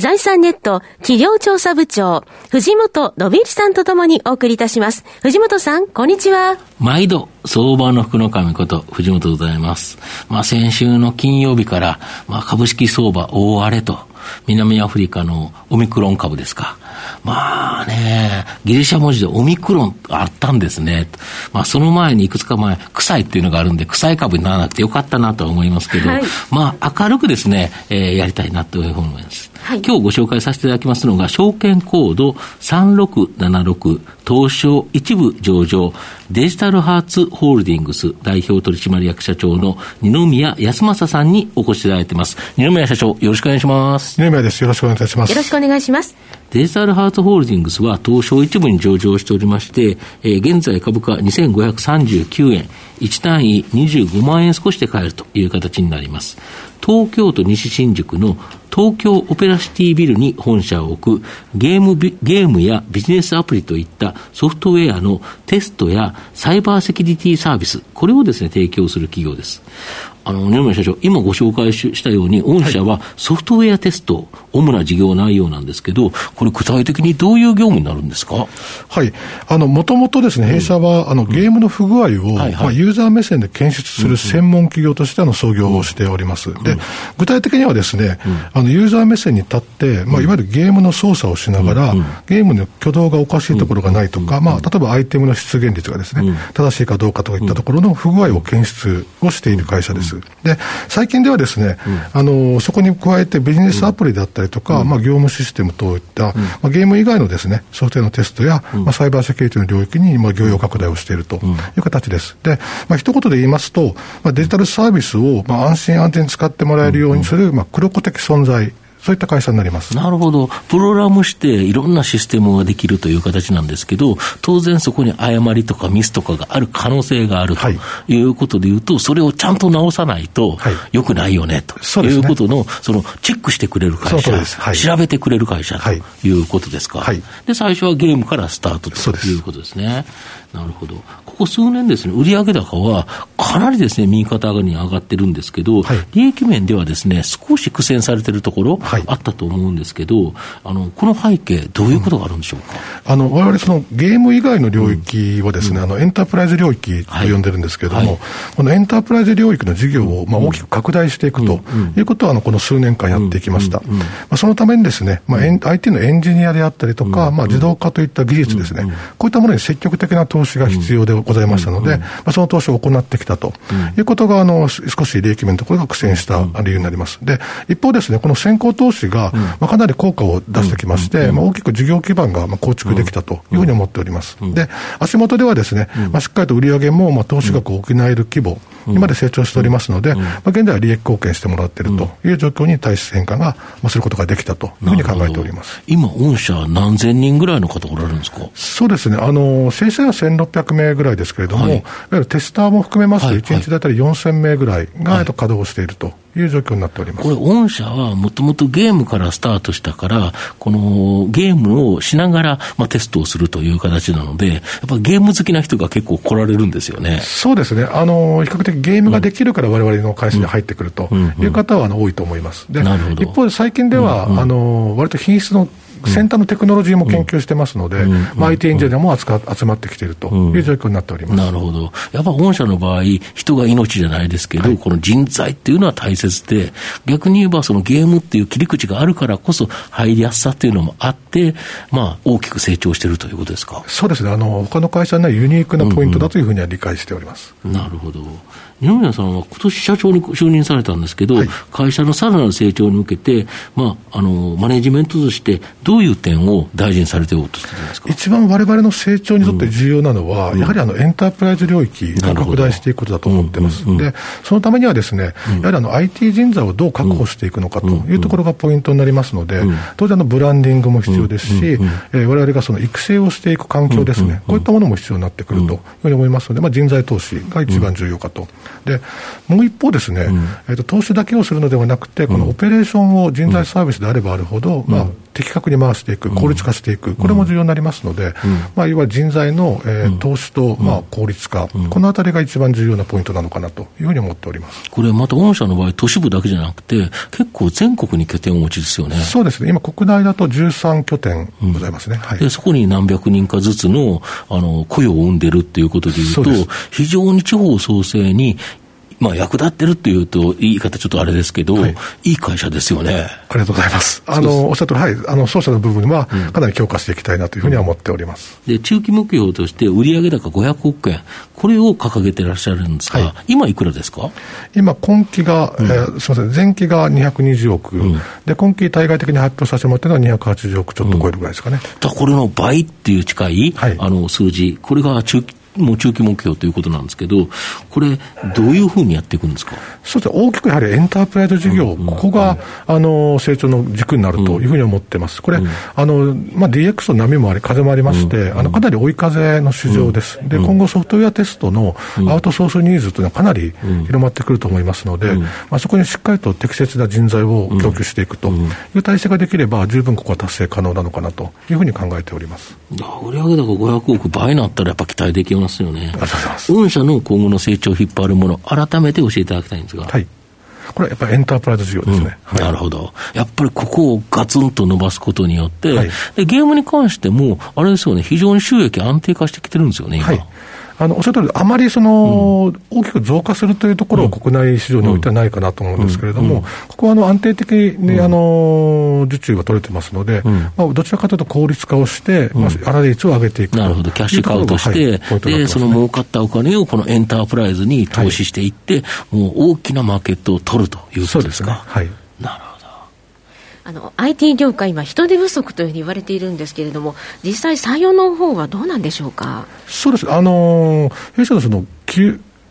財産ネット企業調査部長、藤本伸一さんとともにお送りいたします。藤本さん、こんにちは。毎度、相場の福の神こと、藤本でございます。まあ、先週の金曜日から、まあ、株式相場大荒れと、南アフリカのオミクロン株ですか。まあね、ギリシャ文字でオミクロンあったんですね。まあその前にいくつか前、臭いっていうのがあるんで、臭い株にならなくてよかったなと思いますけど、はい、まあ明るくですね、えー、やりたいなというふうに思います。はい、今日ご紹介させていただきますのが、証券コード3676東証一部上場デジタルハーツホールディングス代表取締役社長の二宮康正さんにお越しいただいています。二宮社長、よろしくお願いします。二宮です。よろしくお願いいたします。よろしくお願いします。デジタルハーツホールディングスは東証一部に上場しておりまして、えー、現在株価2539円、1単位25万円少しで買えるという形になります。東京都西新宿の東京オペラシティビルに本社を置くゲームゲームやビジネスアプリといったソフトウェアのテストやサイバーセキュリティサービス、これをですね、提供する企業です。あの、二宮社長、今ご紹介したように、御社はソフトウェアテスト、主な事業内容なんですけど、これ具体的にどういう業務になるんですか？はい。あの、もともとですね、弊社は、あの、ゲームの不具合を、まあ、ユーザー目線で検出する専門企業としての創業をしております。で、具体的にはですね、あの、ユーザー目線に立って、まあ、いわゆるゲームの操作をしながら、ゲームの挙動がおかしいところがないとか、まあ、例えばアイテムの出現率がですね、正しいかどうかといったところの不具合を検出をしている会社です。で、最近ではですね、あの、そこに加えてビジネスアプリであったりとか、まあ、業務システムといった、まあ、ゲーム以外のですね、ソフトウェアのテストや、まあ、サイバーセキュリティの領域に、まあ、業用拡大をしているという形です。で、まあ、一言で言いますと、まあ、デジタルサービスを、まあ、安心安全に使ってもらえるようにする、まあ、黒子的存在そういった会社になります。なるほど、プログラムしていろんなシステムができるという形なんですけど、当然そこに誤りとかミスとかがある可能性があるとい。うことでいうと、それをちゃんと直さないとよくないよねということの、そのチェックしてくれる会社、はい、調べてくれる会社ということですか、はい、で最初はゲームからスタートということですね。なるほど。ここ数年ですね、売上高はかなりですね、右肩上がりに上がってるんですけど、はい、利益面ではですね、少し苦戦されてるところ、あったと思うんですけど、あの、この背景、どういうことがあるんでしょうか？うん、あの、我々そのゲーム以外の領域をですね、うん、あの、エンタープライズ領域と呼んでるんですけれども、はい。はい、このエンタープライズ領域の事業を、まあ、大きく拡大していくということは、この数年間やってきました。まあ、そのためにですね、まあ、IT のエンジニアであったりとか、まあ、自動化といった技術ですね、こういったものに積極的な投資が必要でございましたので、まあ、その投資を行ってきたということが、あの、少し利益面のところが苦戦した理由になります。で、一方ですね、この先行投資が、まあ、かなり効果を出してきまして、まあ、大きく事業基盤が構築できたというふうに思っております。で、足元ではですね、まあ、しっかりと売上も、まあ、投資額を補える規模、にまで成長しておりますので、まあ、現在は利益貢献してもらっているという状況に対して変化が、まあ、することができたというふうに考えております。今、御社、何千人ぐらいの方おられるんですか？そうですね、あの正社員は1600名ぐらいですけれども、はい、いわゆるテスターも含めますと、1日だったり4000名ぐらいが、はい、稼働しているという状況になっております。これ、御社はもともとゲームからスタートしたから、このゲームをしながら、まあ、テストをするという形なので、やっぱゲーム好きな人が結構来られるんですよね。そうですね、あの比較的ゲームができるから、われわれの会社に入ってくるという方はあの多いと思います。で一方で最近では、あの割と品質の先端のテクノロジーも研究してますので、まあ、IT エンジニアも集まってきているという状況になっております、なるほど、やっぱ御社の場合、人が命じゃないですけど、はい、この人材っていうのは大切で、逆に言えば、そのゲームっていう切り口があるからこそ、入りやすさっていうのもあって、まあ、大きく成長しているということですか？そうですね、あの他の会社にはユニークなポイントだというふうには理解しております、うんうん、なるほど。二宮さんは今年社長に就任されたんですけど、はい、会社のさらなる成長に向けて、まあ、あの、マネジメントとして、どういう点を大事にされておうとしてるんですか？一番われわれの成長にとって重要なのは、うん、やはりあの、エンタープライズ領域を拡大していくことだと思ってます。で、そのためにはですね、やはりあの、IT 人材をどう確保していくのかというところがポイントになりますので、当然あの、ブランディングも必要ですし、われわれがその育成をしていく環境ですね、こういったものも必要になってくるというふうに思いますので、まあ、人材投資が一番重要かと。で、もう一方ですね、えっと、投資だけをするのではなくて、このオペレーションを人材サービスであればあるほど、まあ、的確に回していく、効率化していく、これも重要になりますので、まあ、いわゆる人材の、えー、投資と、まあ、効率化、このあたりが一番重要なポイントなのかなというふうに思っております。これ、また御社の場合、都市部だけじゃなくて、結構全国に拠点をお持ちですよね。そうですね、今、国内だと13拠点ございますね、はい、でそこに何百人かずつのあの雇用を生んでるっていうことでいうと、非常に地方創生にまあ、役立ってるっていうと、言い方ちょっとあれですけど、はい、いい会社ですよね。ありがとうございます。あの、おっしゃるとはい、あの、商社の部分は、かなり強化していきたいなというふうには思っております。で、中期目標として、売上高500億円、これを掲げてらっしゃるんですが、はい、今いくらですか？今、今期が、うん、えー、すみません、前期が220億、うん、で、今期対外的に発表させてもらってるのは280億ちょっと超えるぐらいですかね。うん、だこれの倍っていう近い、はい、あの、数字、これが中期もう中期目標ということなんですけど、これ、どういうふうにやっていくんですか？そうですね、大きくやはりエンタープライズ事業、うんうん、ここが、あの成長の軸になるというふうに思ってます。これ、うん、あのまあ、DX の波もあり、風もありまして、あのかなり追い風の市場です。で、今後ソフトウェアテストのアウトソースニーズというのはかなり広まってくると思いますので、まあ、そこにしっかりと適切な人材を供給していくという体制ができれば、十分ここは達成可能なのかなというふうに考えております。売上高500億倍になったらやっぱ期待できます。よね。御社の今後の成長を引っ張るもの、改めて教えていただきたいんですが。はい。これはやっぱりエンタープライズ事業ですね、うん。はい、なるほど、やっぱりここをガツンと伸ばすことによって、はい、でゲームに関しても、あれですよね、非常に収益安定化してきてるんですよね、今。はいあのおっしゃる通り、あまりその、うん、大きく増加するというところを国内市場においてはないかなと思うんですけれども、ここはあの安定的に、あの受注が取れてますので、まあ、どちらかというと効率化をして、まあ、粗率を上げていく。なるほど、キャッシュカウトして、はい、でその儲かったお金をこのエンタープライズに投資していって、はい、もう大きなマーケットを取るということですか？すね、はい。なるほどあの IT 業界、今、人手不足というふうに言われているんですけれども、実際、採用の方はどうなんでしょうか？そうです、あの弊社のその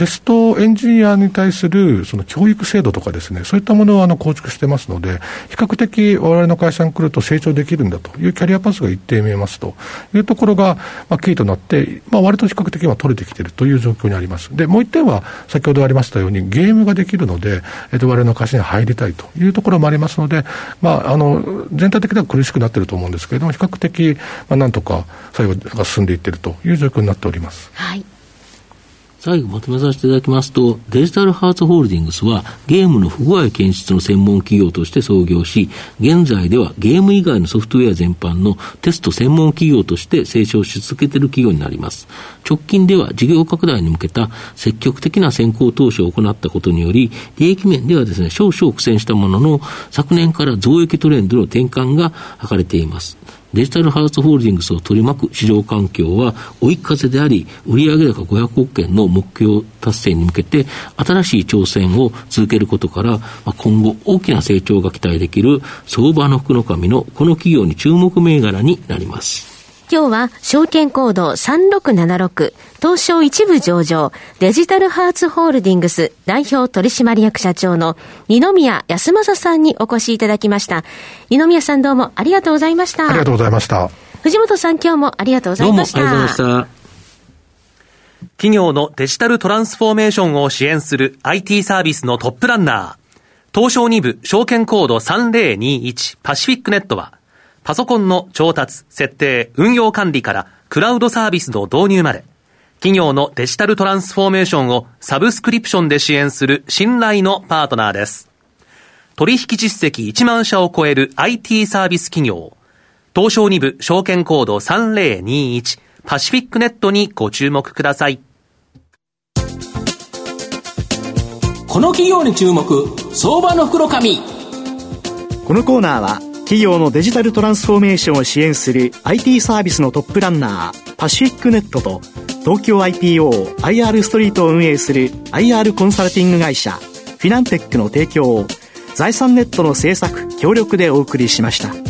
テストエンジニアに対するその教育制度とかですね、そういったものをあの構築してますので、比較的われわれの会社に来ると成長できるんだというキャリアパスが一定見えますというところが、まあ、キーとなって、まあ、割と比較的は取れてきているという状況にあります。で、もう一点は、先ほどありましたように、ゲームができるので、えっと、われわれの会社に入りたいというところもありますので、まあ、あの、全体的には苦しくなっていると思うんですけれども、比較的、まあ、なんとか作業が進んでいっているという状況になっております。はい最後まとめさせていただきますと、デジタルハーツホールディングスはゲームの不具合検出の専門企業として創業し、現在ではゲーム以外のソフトウェア全般のテスト専門企業として成長し続けている企業になります。直近では事業拡大に向けた積極的な先行投資を行ったことにより、利益面ではですね、少々苦戦したものの、昨年から増益トレンドの転換が図れています。デジタルハウスホールディングスを取り巻く市場環境は追い風であり、売上高500億円の目標達成に向けて、新しい挑戦を続けることから、今後大きな成長が期待できる相場の福の神のこの企業に注目銘柄になります。今日は証券コード3676東証一部上場デジタルハーツホールディングス代表取締役社長の二宮康正さんにお越しいただきました。二宮さんどうもありがとうございました。ありがとうございました。藤本さん今日もありがとうございました。どうもありがとうございました。企業のデジタルトランスフォーメーションを支援する IT サービスのトップランナー、東証2部証券コード3021パシフィックネットは、パソコンの調達、設定、運用管理からクラウドサービスの導入まで、企業のデジタルトランスフォーメーションをサブスクリプションで支援する信頼のパートナーです。取引実績1万社を超える IT サービス企業、東証2部証券コード3021パシフィックネットにご注目ください。この企業に注目、相場の袋紙。このコーナーは企業のデジタルトランスフォーメーションを支援する IT サービスのトップランナーパシフィックネットと東京 IPOIR ストリートを運営する IR コンサルティング会社フィナンテックの提供を財産ネットの制作協力でお送りしました。